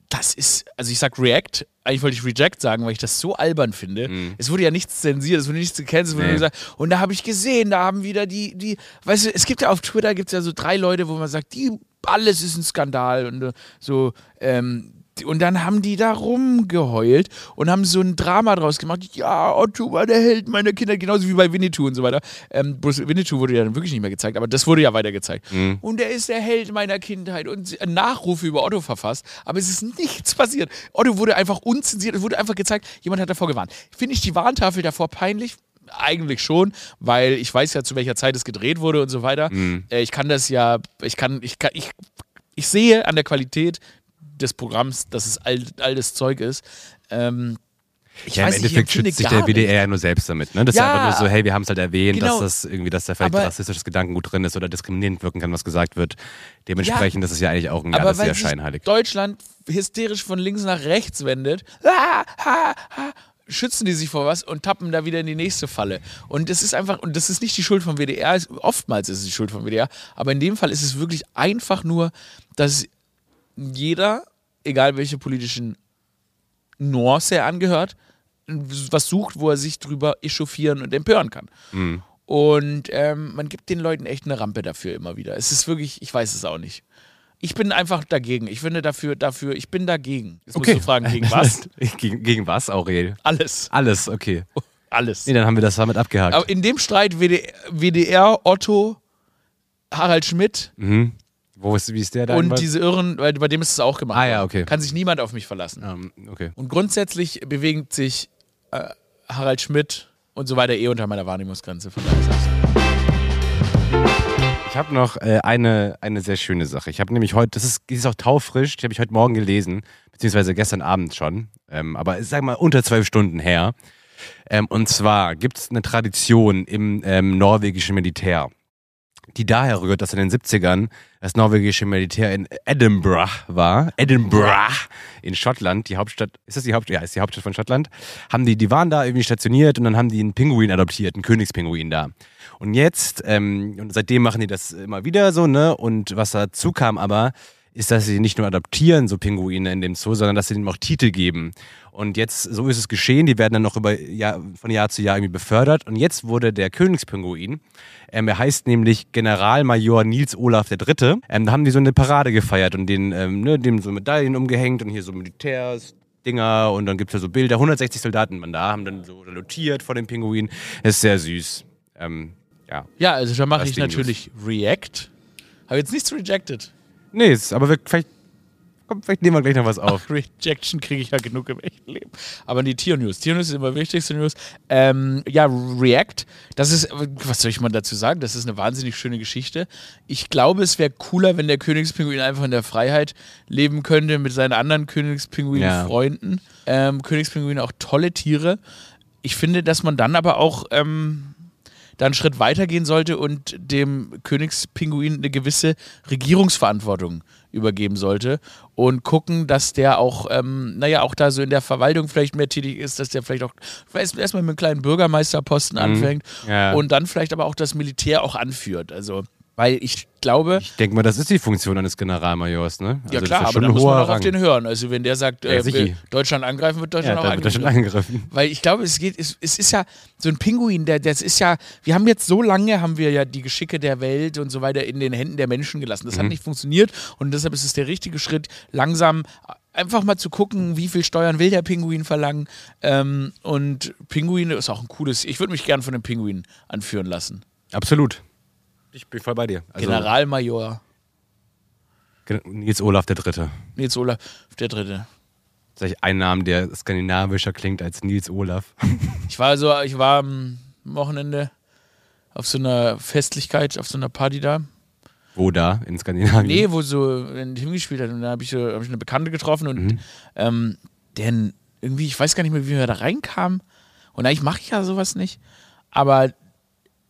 [SPEAKER 1] das ist, also ich sag React, eigentlich wollte ich Reject sagen, weil ich das so albern finde. Mhm. Es wurde ja nichts zensiert, es wurde nichts gecancelt, es wurde nee. gesagt. Und da habe ich gesehen, da haben wieder die, die, weißt du, es gibt ja auf Twitter gibt es ja so drei Leute, wo man sagt, die, alles ist ein Skandal und äh, so, ähm, und dann haben die da rumgeheult und haben so ein Drama draus gemacht. Ja, Otto war der Held meiner Kinder, genauso wie bei Winnetou und so weiter. Ähm, Winnetou wurde ja dann wirklich nicht mehr gezeigt, aber das wurde ja weiter gezeigt. Mhm. Und er ist der Held meiner Kindheit und Nachrufe über Otto verfasst, aber es ist nichts passiert. Otto wurde einfach unzensiert, es wurde einfach gezeigt, jemand hat davor gewarnt. Finde ich die Warntafel davor peinlich? Eigentlich schon, weil ich weiß ja, zu welcher Zeit es gedreht wurde und so weiter. Mhm. Äh, ich kann das ja, ich kann, ich kann, ich, ich sehe an der Qualität, des Programms, dass es all, all das Zeug ist. Ähm,
[SPEAKER 2] ich ja, weiß, im Endeffekt schützt sich der WDR ja nur selbst damit. Ne? Das ja, ist einfach nur so, hey, wir haben es halt erwähnt, genau. dass das irgendwie, dass da vielleicht aber, rassistisches Gedankengut drin ist oder diskriminierend wirken kann, was gesagt wird. Dementsprechend, ja, das ist ja eigentlich auch ein, ja, ist ja scheinheilig.
[SPEAKER 1] Deutschland hysterisch von links nach rechts wendet, ah, ah, ah, schützen die sich vor was und tappen da wieder in die nächste Falle. Und das ist einfach, und das ist nicht die Schuld vom WDR, oftmals ist es die Schuld vom WDR, aber in dem Fall ist es wirklich einfach nur, dass jeder, egal welche politischen Nuance er angehört, was sucht, wo er sich drüber echauffieren und empören kann. Mhm. Und ähm, man gibt den Leuten echt eine Rampe dafür immer wieder. Es ist wirklich, ich weiß es auch nicht. Ich bin einfach dagegen. Ich finde dafür, dafür, ich bin dagegen. Jetzt okay. musst du fragen, gegen was?
[SPEAKER 2] gegen, gegen was, Aurel?
[SPEAKER 1] Alles.
[SPEAKER 2] Alles, okay.
[SPEAKER 1] Alles.
[SPEAKER 2] Nee, dann haben wir das damit abgehakt.
[SPEAKER 1] Aber in dem Streit WDR, WDR Otto, Harald Schmidt, mhm.
[SPEAKER 2] Wo ist, wie ist der da?
[SPEAKER 1] Und diese Irren, bei, bei dem ist es auch gemacht.
[SPEAKER 2] Ah ja, okay.
[SPEAKER 1] Kann sich niemand auf mich verlassen.
[SPEAKER 2] Um, okay.
[SPEAKER 1] Und grundsätzlich bewegt sich äh, Harald Schmidt und so weiter eh unter meiner Wahrnehmungsgrenze. Von
[SPEAKER 2] ich habe noch äh, eine, eine sehr schöne Sache. Ich habe nämlich heute, das ist, ist auch taufrisch, die habe ich heute Morgen gelesen, beziehungsweise gestern Abend schon, ähm, aber sag mal unter zwölf Stunden her. Ähm, und zwar gibt es eine Tradition im ähm, norwegischen Militär die daher rührt, dass in den 70ern das norwegische Militär in Edinburgh war. Edinburgh in Schottland, die Hauptstadt, ist das die Hauptstadt? Ja, ist die Hauptstadt von Schottland. Haben die, die waren da irgendwie stationiert und dann haben die einen Pinguin adoptiert, einen Königspinguin da. Und jetzt, ähm, und seitdem machen die das immer wieder so, ne? Und was dazu kam aber, ist, dass sie nicht nur adoptieren, so Pinguine in dem Zoo, sondern dass sie ihnen auch Titel geben. Und jetzt, so ist es geschehen, die werden dann noch über Jahr, von Jahr zu Jahr irgendwie befördert. Und jetzt wurde der Königspinguin, ähm, er heißt nämlich Generalmajor Nils Olaf III. Ähm, da haben die so eine Parade gefeiert und den, ähm, ne, dem so Medaillen umgehängt und hier so Militärs. Dinger und dann gibt es ja so Bilder. 160 Soldaten waren da, haben dann so salutiert vor dem Pinguin. Das ist sehr süß. Ähm, ja.
[SPEAKER 1] ja, also da mache ich natürlich React. Habe jetzt nichts rejected.
[SPEAKER 2] Nee, aber wir, vielleicht Komm, vielleicht nehmen wir gleich noch was auf.
[SPEAKER 1] Rejection kriege ich ja genug im echten Leben. Aber die Tier-News. Tier-News ist immer wichtigste News. Ähm, ja, React, das ist, was soll ich mal dazu sagen? Das ist eine wahnsinnig schöne Geschichte. Ich glaube, es wäre cooler, wenn der Königspinguin einfach in der Freiheit leben könnte mit seinen anderen Königspinguin-Freunden. Ähm, Königspinguine auch tolle Tiere. Ich finde, dass man dann aber auch ähm, da einen Schritt weitergehen sollte und dem Königspinguin eine gewisse Regierungsverantwortung übergeben sollte und gucken, dass der auch, ähm, naja, auch da so in der Verwaltung vielleicht mehr tätig ist, dass der vielleicht auch vielleicht erstmal mit einem kleinen Bürgermeisterposten anfängt
[SPEAKER 2] Ja.
[SPEAKER 1] und dann vielleicht aber auch das Militär auch anführt. Also, weil ich glaube,
[SPEAKER 2] Ich denke mal, das ist die Funktion eines Generalmajors, ne?
[SPEAKER 1] ja
[SPEAKER 2] Also
[SPEAKER 1] klar,
[SPEAKER 2] das ist
[SPEAKER 1] aber da muss man auch auf
[SPEAKER 2] Rang.
[SPEAKER 1] den hören. Also wenn der sagt,
[SPEAKER 2] Ja,
[SPEAKER 1] äh, Deutschland angreifen, wird
[SPEAKER 2] Ja,
[SPEAKER 1] Deutschland auch
[SPEAKER 2] wird er
[SPEAKER 1] angegriffen.
[SPEAKER 2] schon angegriffen.
[SPEAKER 1] Weil ich glaube, es geht, es, es ist ja so ein Pinguin, der, das ist ja, wir haben jetzt so lange, haben wir ja die Geschicke der Welt und so weiter in den Händen der Menschen gelassen. Das
[SPEAKER 2] Mhm.
[SPEAKER 1] hat nicht funktioniert und deshalb ist es der richtige Schritt, langsam einfach mal zu gucken, wie viel Steuern will der Pinguin verlangen. Ähm, und Pinguine ist auch ein cooles, ich würde mich gern von dem Pinguin anführen lassen.
[SPEAKER 2] Absolut. Ich bin voll bei dir. Also,
[SPEAKER 1] Generalmajor
[SPEAKER 2] Gen- Nils Olaf der Dritte.
[SPEAKER 1] Nils Olaf, der Dritte.
[SPEAKER 2] Das ist eigentlich ein Name, der skandinavischer klingt als Nils Olaf.
[SPEAKER 1] Ich war so, ich war am Wochenende auf so einer Festlichkeit, auf so einer Party da.
[SPEAKER 2] Wo da? In Skandinavien?
[SPEAKER 1] Nee, wo so ein Team gespielt hat. Und da habe ich, so, hab ich eine Bekannte getroffen und
[SPEAKER 2] Mhm.
[SPEAKER 1] ähm, denn irgendwie, ich weiß gar nicht mehr, wie wir da reinkamen. Und eigentlich mache ich ja sowas nicht. Aber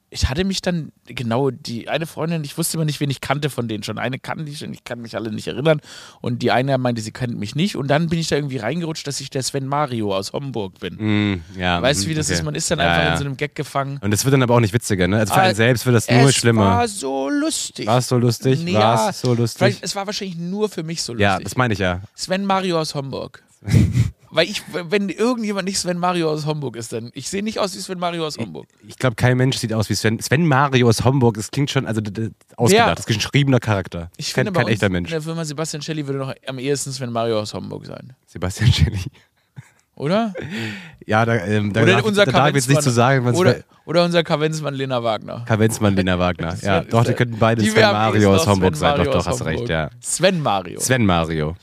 [SPEAKER 1] ich hatte mich dann, genau, die eine Freundin, ich wusste immer nicht, wen ich kannte von denen schon. Eine kannte ich und ich kann mich alle nicht erinnern. Und die eine meinte, sie kennt mich nicht. Und dann bin ich da irgendwie reingerutscht, dass ich der Sven Mario aus Homburg bin.
[SPEAKER 2] Mm, ja,
[SPEAKER 1] Weißt du,
[SPEAKER 2] mm,
[SPEAKER 1] wie das
[SPEAKER 2] okay.
[SPEAKER 1] ist? Man ist dann
[SPEAKER 2] Ja,
[SPEAKER 1] einfach
[SPEAKER 2] ja.
[SPEAKER 1] in so einem Gag gefangen.
[SPEAKER 2] Und es wird dann aber auch nicht witziger, ne? Also für
[SPEAKER 1] Ah,
[SPEAKER 2] einen selbst wird das nur
[SPEAKER 1] es
[SPEAKER 2] schlimmer.
[SPEAKER 1] war so lustig.
[SPEAKER 2] War es so lustig?
[SPEAKER 1] Nee,
[SPEAKER 2] War es so lustig?
[SPEAKER 1] Es war wahrscheinlich nur für mich so lustig.
[SPEAKER 2] Ja, das meine ich ja.
[SPEAKER 1] Sven Mario aus Homburg. Weil ich, wenn irgendjemand nicht Sven Mario aus Homburg ist, dann ich sehe nicht aus wie Sven Mario aus Homburg.
[SPEAKER 2] Ich glaube, kein Mensch sieht aus wie Sven. Sven Mario aus Homburg, das klingt schon, also ausgedacht,
[SPEAKER 1] Ja.
[SPEAKER 2] das ist geschriebener Charakter.
[SPEAKER 1] Ich
[SPEAKER 2] kein
[SPEAKER 1] finde,
[SPEAKER 2] kein
[SPEAKER 1] uns
[SPEAKER 2] echter
[SPEAKER 1] in
[SPEAKER 2] Mensch.
[SPEAKER 1] der Firma Sebastian Shelley würde noch am ehesten Sven Mario aus Homburg sein.
[SPEAKER 2] Sebastian Schilly.
[SPEAKER 1] Oder?
[SPEAKER 2] Ja, da, ähm, da
[SPEAKER 1] Oder
[SPEAKER 2] darf,
[SPEAKER 1] unser
[SPEAKER 2] da darf jetzt nicht zu sagen,
[SPEAKER 1] oder, oder unser Kavenzmann Lena Wagner.
[SPEAKER 2] Kavenzmann, Lena Wagner. Ja, doch, die könnten beide Sven Mario aus Homburg
[SPEAKER 1] Sven
[SPEAKER 2] sein. Doch,
[SPEAKER 1] Mario
[SPEAKER 2] doch,
[SPEAKER 1] aus
[SPEAKER 2] hast recht, ja.
[SPEAKER 1] Sven Mario.
[SPEAKER 2] Sven Mario.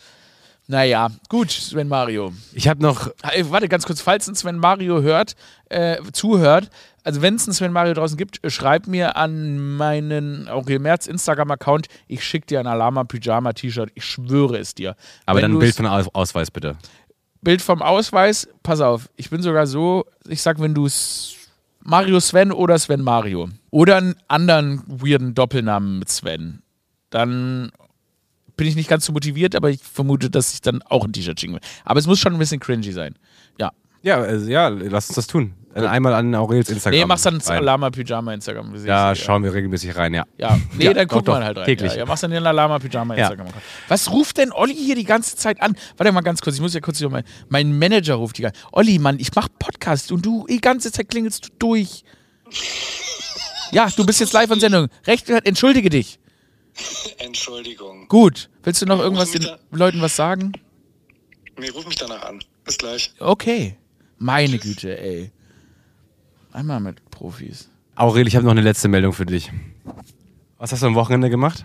[SPEAKER 1] Naja, gut, Sven Mario.
[SPEAKER 2] Ich habe noch,
[SPEAKER 1] warte, ganz kurz, falls ein Sven Mario hört, äh, zuhört, also wenn es einen Sven Mario draußen gibt, äh, schreib mir an meinen Aurel Merz Instagram-Account, ich schicke dir ein Alama-Pyjama-T-Shirt, ich schwöre es dir.
[SPEAKER 2] aber
[SPEAKER 1] Wenn
[SPEAKER 2] dann ein Bild von Aus Ausweis bitte.
[SPEAKER 1] Bild vom Ausweis, pass auf, ich bin sogar so, ich sag, wenn du S- Mario Sven oder Sven Mario oder einen anderen weirden Doppelnamen mit Sven, dann bin ich nicht ganz so motiviert, aber ich vermute, dass ich dann auch ein T-Shirt schicken will. Aber es muss schon ein bisschen cringy sein. Ja.
[SPEAKER 2] Ja, also, ja, lass uns das tun. Dann einmal an Aurels Instagram.
[SPEAKER 1] Nee, mach's dann ins
[SPEAKER 2] rein.
[SPEAKER 1] Alama Pyjama Instagram. wie sehe
[SPEAKER 2] Ja,
[SPEAKER 1] sie,
[SPEAKER 2] schauen wir regelmäßig rein, ja.
[SPEAKER 1] Ja, nee,
[SPEAKER 2] Ja,
[SPEAKER 1] dann wir
[SPEAKER 2] doch,
[SPEAKER 1] halt rein.
[SPEAKER 2] täglich.
[SPEAKER 1] Ja, ja, mach's dann den Alama Pyjama
[SPEAKER 2] Ja.
[SPEAKER 1] Instagram. Was ruft denn Olli hier die ganze Zeit an? Warte mal ganz kurz, ich muss ja kurz hier mal. Mein Manager ruft die ganze Olli, Mann, ich mach Podcast und du die ganze Zeit klingelst du durch. Ja, du bist jetzt live in Sendung. Recht, entschuldige dich.
[SPEAKER 3] Entschuldigung.
[SPEAKER 1] Gut. Willst du noch irgendwas den. Leuten was sagen?
[SPEAKER 3] Nee, ruf mich danach an. Bis gleich.
[SPEAKER 1] Okay. Meine Güte, ey. Einmal mit Profis.
[SPEAKER 2] Aurel, ich habe noch eine letzte Meldung für dich. Was hast du am Wochenende gemacht?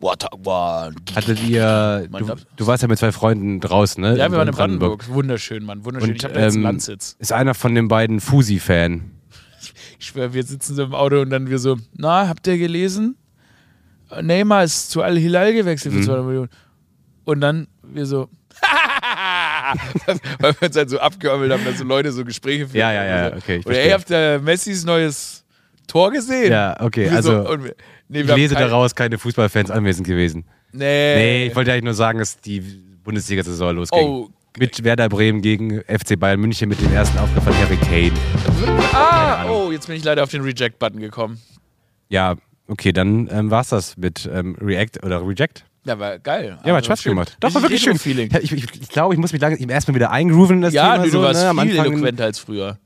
[SPEAKER 1] What a one.
[SPEAKER 2] Hattet ihr. Du, du warst ja mit zwei Freunden draußen, ne?
[SPEAKER 1] Ja, wir waren in Brandenburg. Wunderschön, Mann. Wunderschön.
[SPEAKER 2] Und,
[SPEAKER 1] ich habe da jetzt einen
[SPEAKER 2] ähm,
[SPEAKER 1] Landsitz.
[SPEAKER 2] Ist einer von den beiden Fusi-Fan.
[SPEAKER 1] Ich schwöre, wir sitzen so im Auto und dann wir so, na, habt ihr gelesen? Neymar ist zu Al-Hilal gewechselt
[SPEAKER 2] Mhm.
[SPEAKER 1] für 200 Millionen. Und dann wir so, weil wir uns halt so abgeömmelt haben, dass so Leute so Gespräche führen.
[SPEAKER 2] Ja, ja, ja,
[SPEAKER 1] Und so.
[SPEAKER 2] okay, ich
[SPEAKER 1] Oder ey, habt ihr Messis neues Tor gesehen?
[SPEAKER 2] Ja, okay,
[SPEAKER 1] Wir
[SPEAKER 2] also,
[SPEAKER 1] So, und wir, nee,
[SPEAKER 2] Ich lese
[SPEAKER 1] kein-
[SPEAKER 2] daraus keine Fußballfans anwesend gewesen.
[SPEAKER 1] Nee.
[SPEAKER 2] Nee, ich wollte eigentlich nur sagen, dass die Bundesliga-Saison losging.
[SPEAKER 1] Oh.
[SPEAKER 2] Mit Werder Bremen gegen FC Bayern München mit dem ersten Aufgriff von Harry Kane.
[SPEAKER 1] Ah, oh, jetzt bin ich leider auf den Reject-Button gekommen.
[SPEAKER 2] Ja, okay, dann ähm, war's das mit ähm, React oder Reject.
[SPEAKER 1] Ja, war geil.
[SPEAKER 2] Ja, hat Spaß gemacht. Doch, war wirklich schön.
[SPEAKER 1] Feeling.
[SPEAKER 2] Ich, ich, ich glaube, ich muss mich lange erstmal wieder eingrooven in das
[SPEAKER 1] Ja,
[SPEAKER 2] Thema.
[SPEAKER 1] du,
[SPEAKER 2] so,
[SPEAKER 1] du warst
[SPEAKER 2] ne?
[SPEAKER 1] Viel eloquenter als früher.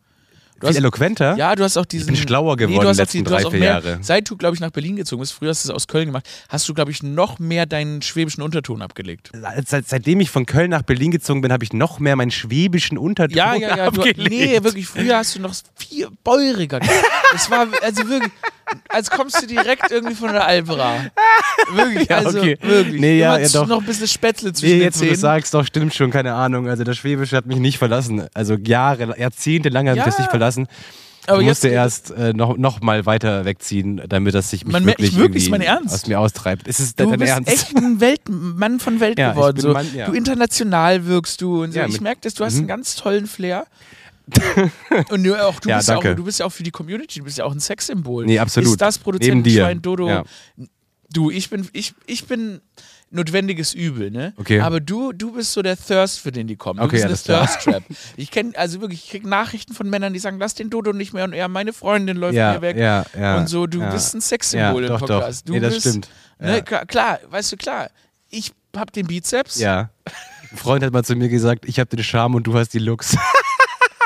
[SPEAKER 1] Du
[SPEAKER 2] Viel
[SPEAKER 1] hast-
[SPEAKER 2] eloquenter?
[SPEAKER 1] Ja, du hast auch diesen.
[SPEAKER 2] bin schlauer geworden
[SPEAKER 1] du hast
[SPEAKER 2] die
[SPEAKER 1] du
[SPEAKER 2] drei, vier
[SPEAKER 1] mehr,
[SPEAKER 2] Jahre.
[SPEAKER 1] Seit du, glaube ich, nach Berlin gezogen bist, früher hast du es aus Köln gemacht, hast du, glaube ich, noch mehr deinen schwäbischen Unterton abgelegt.
[SPEAKER 2] Seit, seitdem ich von Köln nach Berlin gezogen bin, habe ich noch mehr meinen schwäbischen Unterton
[SPEAKER 1] Ja, ja, ja. Du,
[SPEAKER 2] abgelegt.
[SPEAKER 1] nee, wirklich, früher hast du noch viel bäuriger. Es war, also wirklich. Als kommst du direkt irgendwie von der Albera. Wirklich,
[SPEAKER 2] Ja,
[SPEAKER 1] also
[SPEAKER 2] okay.
[SPEAKER 1] wirklich.
[SPEAKER 2] Nee, ja, ja, doch.
[SPEAKER 1] noch ein bisschen Spätzle zwischen
[SPEAKER 2] Nee,
[SPEAKER 1] den
[SPEAKER 2] jetzt wo du
[SPEAKER 1] Zähnen.
[SPEAKER 2] sagst, doch, stimmt schon, keine Ahnung. Also der Schwäbische hat mich nicht verlassen. Also Jahre, Jahrzehnte lang hat mich
[SPEAKER 1] Ja.
[SPEAKER 2] das nicht verlassen.
[SPEAKER 1] Aber
[SPEAKER 2] ich
[SPEAKER 1] jetzt-
[SPEAKER 2] musste erst äh, noch, noch mal weiter wegziehen, damit das sich mich
[SPEAKER 1] Man
[SPEAKER 2] wirklich,
[SPEAKER 1] ich wirklich, mein Ernst.
[SPEAKER 2] aus mir austreibt. Ist es
[SPEAKER 1] Du
[SPEAKER 2] dein
[SPEAKER 1] bist
[SPEAKER 2] Ernst?
[SPEAKER 1] echt ein Welt, Mann von Welt
[SPEAKER 2] Ja,
[SPEAKER 1] geworden. So.
[SPEAKER 2] Mann, ja.
[SPEAKER 1] Du international wirkst du und so.
[SPEAKER 2] Ja,
[SPEAKER 1] ich merke, dass du hast
[SPEAKER 2] Mhm.
[SPEAKER 1] einen ganz tollen Flair. Und du, auch, du,
[SPEAKER 2] Ja,
[SPEAKER 1] bist ja auch, du bist ja auch für die Community, du bist ja auch ein Sexsymbol.
[SPEAKER 2] Nee, absolut.
[SPEAKER 1] Ist das Produzentenschwein. Dodo?
[SPEAKER 2] Ja.
[SPEAKER 1] Du, ich bin, ich, ich bin notwendiges Übel, ne?
[SPEAKER 2] Okay.
[SPEAKER 1] Aber du, du bist so der Thirst, für den die kommen. Du
[SPEAKER 2] Okay,
[SPEAKER 1] bist eine
[SPEAKER 2] klar.
[SPEAKER 1] Thirst Trap. Ich kenne, also wirklich, ich kriege Nachrichten von Männern, die sagen, lass den Dodo nicht mehr und er, meine Freundin läuft
[SPEAKER 2] ja,
[SPEAKER 1] mir weg.
[SPEAKER 2] ja, ja.
[SPEAKER 1] und so, du
[SPEAKER 2] ja.
[SPEAKER 1] bist ein Sexsymbol
[SPEAKER 2] ja,
[SPEAKER 1] im
[SPEAKER 2] doch,
[SPEAKER 1] Podcast.
[SPEAKER 2] Doch.
[SPEAKER 1] Du
[SPEAKER 2] nee, das
[SPEAKER 1] bist,
[SPEAKER 2] stimmt.
[SPEAKER 1] Ne,
[SPEAKER 2] Ja.
[SPEAKER 1] klar, klar, weißt du, klar. Ich hab den Bizeps.
[SPEAKER 2] ja. Ein Freund hat mal zu mir gesagt, ich habe den Charme und du hast die Looks.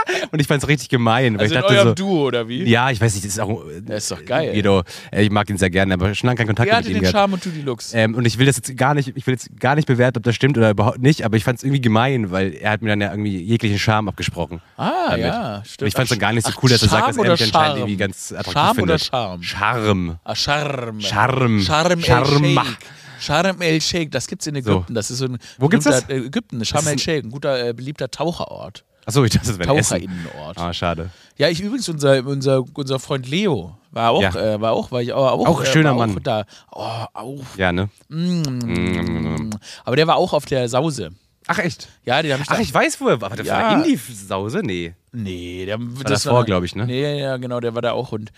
[SPEAKER 2] und ich fand es richtig gemein, weil
[SPEAKER 1] Also
[SPEAKER 2] ich
[SPEAKER 1] in
[SPEAKER 2] dachte
[SPEAKER 1] eurem
[SPEAKER 2] so,
[SPEAKER 1] Duo, oder wie?
[SPEAKER 2] ja, ich weiß nicht, das ist auch
[SPEAKER 1] Das ist doch geil.
[SPEAKER 2] Guido, äh, ich mag ihn sehr gerne, aber schon lange keinen Kontakt
[SPEAKER 1] Wer
[SPEAKER 2] mit ihm
[SPEAKER 1] den
[SPEAKER 2] gehabt.
[SPEAKER 1] Charme und du die Looks?
[SPEAKER 2] Ähm, und ich will das jetzt gar nicht, ich will jetzt gar nicht bewerten, ob das stimmt oder überhaupt nicht, aber ich fand es irgendwie gemein, weil er hat mir dann ja irgendwie jeglichen Charme abgesprochen.
[SPEAKER 1] ah,
[SPEAKER 2] damit.
[SPEAKER 1] ja, stimmt.
[SPEAKER 2] Und ich fand es dann gar nicht so cool, dass er sagt, dass
[SPEAKER 1] Charme
[SPEAKER 2] er mich
[SPEAKER 1] oder
[SPEAKER 2] anscheinend
[SPEAKER 1] Charme?
[SPEAKER 2] irgendwie ganz attraktiv
[SPEAKER 1] Charme oder
[SPEAKER 2] findet.
[SPEAKER 1] Charme?
[SPEAKER 2] Charme.
[SPEAKER 1] Ah, Charme.
[SPEAKER 2] Charme.
[SPEAKER 1] Charme
[SPEAKER 2] Charme.
[SPEAKER 1] el Sheikh. Charme el Sheikh, das gibt's in Ägypten. Das ist so ein
[SPEAKER 2] Wo gibt's das?
[SPEAKER 1] Äh, Ägypten, Charme el Sheikh, ein guter, äh, beliebter Taucherort.
[SPEAKER 2] Achso, ich dachte, das wäre.
[SPEAKER 1] Taucherinnenort.
[SPEAKER 2] Ah, schade.
[SPEAKER 1] Ja, ich übrigens, unser, unser, unser Freund Leo war auch,
[SPEAKER 2] Ja.
[SPEAKER 1] äh, war auch, war ich auch, auch,
[SPEAKER 2] Auch
[SPEAKER 1] äh,
[SPEAKER 2] schöner Mann.
[SPEAKER 1] Auch da. Oh, auch.
[SPEAKER 2] Ja, ne?
[SPEAKER 1] Mm. Aber der war auch auf der Sause.
[SPEAKER 2] Ach, echt?
[SPEAKER 1] Ja, den habe ich
[SPEAKER 2] Ach, ich weiß, wo er war. War der
[SPEAKER 1] Ja.
[SPEAKER 2] Indie-Sause? Nee.
[SPEAKER 1] Nee, der war
[SPEAKER 2] davor, glaub ich, ne?
[SPEAKER 1] Nee, ja, genau, der war da auch und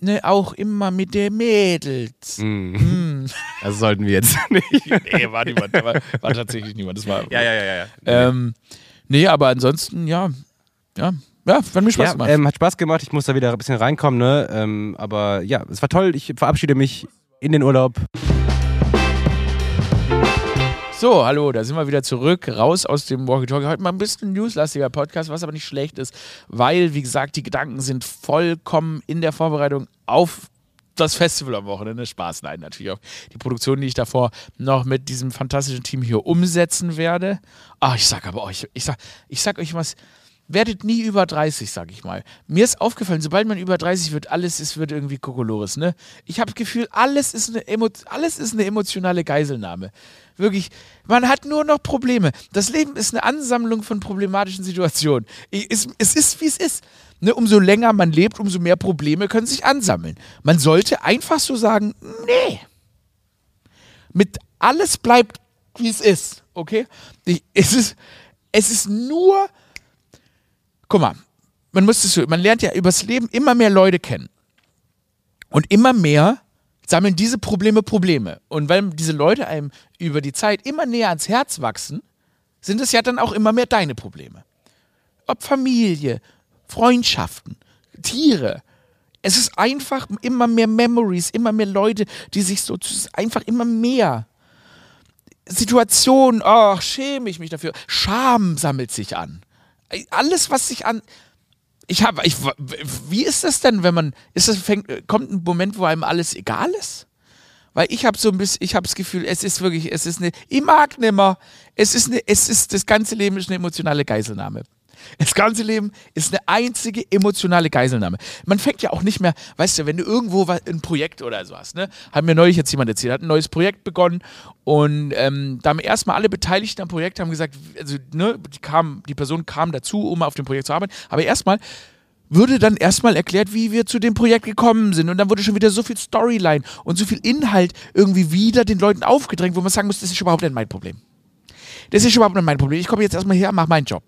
[SPEAKER 1] ne, auch immer mit der Mädels.
[SPEAKER 2] Mm. Das sollten wir jetzt nicht.
[SPEAKER 1] nee, war niemand, war, war tatsächlich niemand. Das war.
[SPEAKER 2] ja, ja, ja, ja.
[SPEAKER 1] Ähm, nee, aber ansonsten, ja. Ja, ja, hat mir Spaß
[SPEAKER 2] Ja,
[SPEAKER 1] gemacht.
[SPEAKER 2] ähm, hat Spaß gemacht. Ich muss da wieder ein bisschen reinkommen, ne? Ähm, aber ja, es war toll. Ich verabschiede mich in den Urlaub.
[SPEAKER 1] So, hallo, da sind wir wieder zurück, raus aus dem Walkie-Talkie. Heute mal ein bisschen newslastiger Podcast, was aber nicht schlecht ist, weil, wie gesagt, die Gedanken sind vollkommen in der Vorbereitung auf das Festival am Wochenende. Spaß, nein, natürlich auch die Produktion, die ich davor noch mit diesem fantastischen Team hier umsetzen werde. Ah, ich sag aber euch, ich sag, ich sag euch was. Werdet nie über 30, sag ich mal. Mir ist aufgefallen, sobald man über 30 wird, alles ist, wird irgendwie Kokolores, ne? Ich habe das Gefühl, alles ist, eine Emo alles ist eine emotionale Geiselnahme. Wirklich, man hat nur noch Probleme. Das Leben ist eine Ansammlung von problematischen Situationen. Es, es ist, wie es ist. Ne, umso länger man lebt, umso mehr Probleme können sich ansammeln. Man sollte einfach so sagen, nee. Mit alles bleibt, wie es ist, okay? Ich, es, ist, es ist nur, guck mal, man muss es man lernt ja übers Leben immer mehr Leute kennen. Und immer mehr sammeln diese Probleme Probleme. Und weil diese Leute einem über die Zeit immer näher ans Herz wachsen, sind es ja dann auch immer mehr deine Probleme. Ob Familie, Freundschaften, Tiere. Es ist einfach immer mehr Memories, immer mehr Leute, die sich so einfach immer mehr Situationen, ach, schäme ich mich dafür. Scham sammelt sich an. Alles, was sich an. Ich habe, ich, wie ist das denn, wenn man, ist das, fängt, kommt ein Moment, wo einem alles egal ist? Weil ich habe so ein bisschen, ich habe das Gefühl, es ist wirklich, es ist eine, ich mag nimmer. Es ist eine, es ist, das ganze Leben ist eine emotionale Geiselnahme. Das ganze Leben ist eine einzige emotionale Geiselnahme. Man fängt ja auch nicht mehr, weißt du, wenn du irgendwo ein Projekt oder so hast, ne? Hat mir neulich jetzt jemand erzählt, hat ein neues Projekt begonnen und ähm, da haben erstmal alle Beteiligten am Projekt haben gesagt, also, ne, die, kam, die Person kam dazu, um auf dem Projekt zu arbeiten, aber erstmal würde dann erstmal erklärt, wie wir zu dem Projekt gekommen sind. Und dann wurde schon wieder so viel Storyline und so viel Inhalt irgendwie wieder den Leuten aufgedrängt, wo man sagen muss, das ist überhaupt nicht mein Problem. Das ist überhaupt nicht mein Problem. Ich komme jetzt erstmal her, mach meinen Job.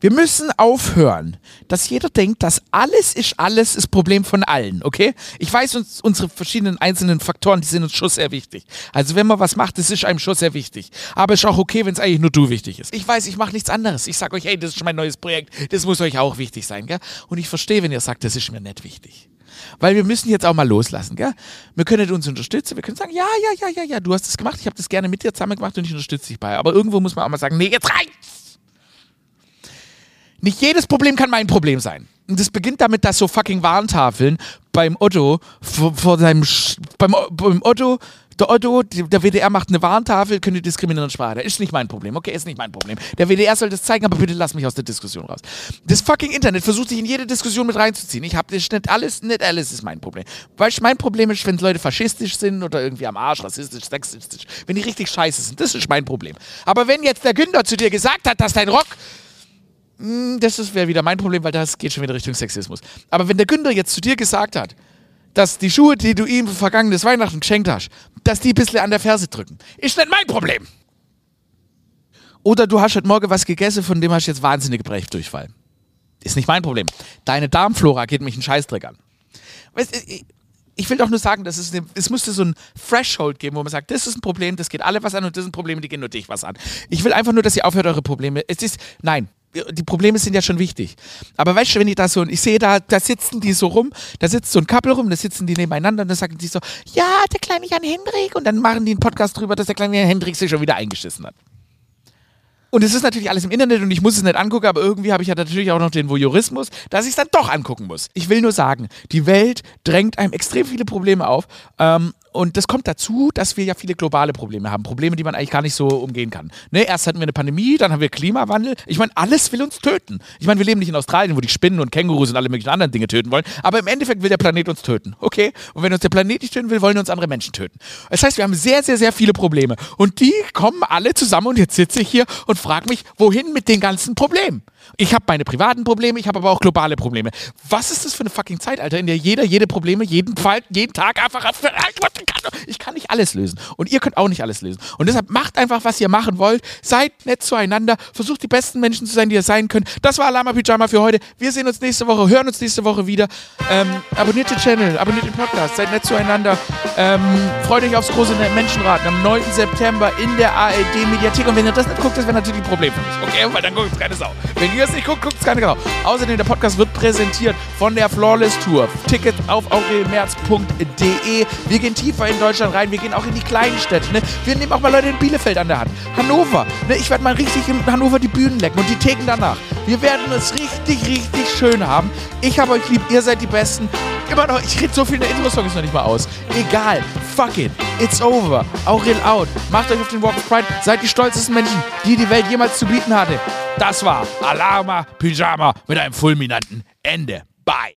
[SPEAKER 1] Wir müssen aufhören, dass jeder denkt, dass alles ist alles das Problem von allen, okay? Ich weiß, uns, unsere verschiedenen einzelnen Faktoren, die sind uns schon sehr wichtig. Also wenn man was macht, das ist einem schon sehr wichtig. Aber es ist auch okay, wenn es eigentlich nur du wichtig ist. Ich weiß, ich mache nichts anderes. Ich sage euch, hey, das ist mein neues Projekt, das muss euch auch wichtig sein, gell? Und ich verstehe, wenn ihr sagt, das ist mir nicht wichtig. Weil wir müssen jetzt auch mal loslassen, gell? Wir können uns unterstützen, wir können sagen, ja, ja, ja, ja, ja, du hast das gemacht, ich habe das gerne mit dir zusammen gemacht und ich unterstütze dich bei. Aber irgendwo muss man auch mal sagen, nee, jetzt reicht's! Nicht jedes Problem kann mein Problem sein. Und das beginnt damit, dass so fucking Warntafeln beim Otto vor, vor seinem Sch beim, beim Otto Der Otto, der WDR macht eine Warntafel, könnte diskriminierende Sprache. Ist nicht mein Problem. Okay, ist nicht mein Problem. Der WDR soll das zeigen, aber bitte lass mich aus der Diskussion raus. Das fucking Internet versucht sich in jede Diskussion mit reinzuziehen. Ich habe das nicht alles, nicht alles ist mein Problem. Weil mein Problem ist, wenn Leute faschistisch sind oder irgendwie am Arsch, rassistisch, sexistisch, wenn die richtig scheiße sind. Das ist mein Problem. Aber wenn jetzt der Günther zu dir gesagt hat, dass dein Rock das wäre wieder mein Problem, weil das geht schon wieder Richtung Sexismus. Aber wenn der Günther jetzt zu dir gesagt hat, dass die Schuhe, die du ihm vergangenes Weihnachten geschenkt hast, dass die ein bisschen an der Ferse drücken. Ist nicht mein Problem. Oder du hast heute Morgen was gegessen, von dem hast du jetzt wahnsinnig Brechdurchfall. Ist nicht mein Problem. Deine Darmflora geht mich einen Scheißdreck an. Weißt, ich, ich will doch nur sagen, dass es, eine, es müsste so ein Threshold geben, wo man sagt, das ist ein Problem, das geht alle was an und das sind Probleme, die gehen nur dich was an. Ich will einfach nur, dass ihr aufhört, eure Probleme. Es ist, nein, die Probleme sind ja schon wichtig. Aber weißt du, wenn ich da so, ich sehe da, da sitzen die so rum, da sitzt so ein Couple rum, da sitzen die nebeneinander und dann sagen die so, ja, der kleine Jan Hendrik und dann machen die einen Podcast drüber, dass der kleine Jan Hendrik sich schon wieder eingeschissen hat. Und es ist natürlich alles im Internet und ich muss es nicht angucken, aber irgendwie habe ich ja natürlich auch noch den Voyeurismus, dass ich es dann doch angucken muss. Ich will nur sagen, die Welt drängt einem extrem viele Probleme auf. Ähm, und das kommt dazu, dass wir ja viele globale Probleme haben. Probleme, die man eigentlich gar nicht so umgehen kann. Ne? Erst hatten wir eine Pandemie, dann haben wir Klimawandel. Ich meine, alles will uns töten. Ich meine, wir leben nicht in Australien, wo die Spinnen und Kängurus und alle möglichen anderen Dinge töten wollen. Aber im Endeffekt will der Planet uns töten. Okay? Und wenn uns der Planet nicht töten will, wollen uns andere Menschen töten. Das heißt, wir haben sehr, sehr, sehr viele Probleme. Und die kommen alle zusammen und jetzt sitze ich hier und frage mich, wohin mit den ganzen Problemen? Ich habe meine privaten Probleme, ich habe aber auch globale Probleme. Was ist das für eine fucking Zeit, Alter, in der jeder jede Probleme jeden Fall, jeden Tag einfach ich kann nicht alles lösen und ihr könnt auch nicht alles lösen. Und deshalb macht einfach, was ihr machen wollt. Seid nett zueinander, versucht die besten Menschen zu sein, die ihr sein könnt. Das war Alama Pyjama für heute. Wir sehen uns nächste Woche, hören uns nächste Woche wieder. Ähm, abonniert den Channel, abonniert den Podcast, seid nett zueinander. Ähm, freut euch aufs große Menschenraten am 9. September in der ARD Mediathek. Und wenn ihr das nicht guckt, das wäre natürlich ein Problem für mich. Okay, weil dann guckt es keine Sau. Wenn ihr es nicht guckt, guckt es keine Sau. Außerdem, der Podcast wird präsentiert von der Flawless Tour. Ticket auf aurelmerz.de. Wir gehen tiefer in Deutschland rein. Wir gehen auch in die kleinen Städte. Ne? Wir nehmen auch mal Leute in Bielefeld an der Hand. Hannover. Ne? Ich werde mal richtig in Hannover die Bühnen lecken und die Theken danach. Wir werden es richtig, richtig schön haben. Ich habe euch lieb. Ihr seid die Besten. Immer noch. Ich rede so viel in der Intro-Song ist noch nicht mal aus. Egal. Fuck it. It's over. Aurel out. Macht euch auf den Walk of Pride. Seid die stolzesten Menschen, die die Welt jemals zu bieten hatte. Das war Alarma Pyjama mit einem fulminanten Ende. Bye.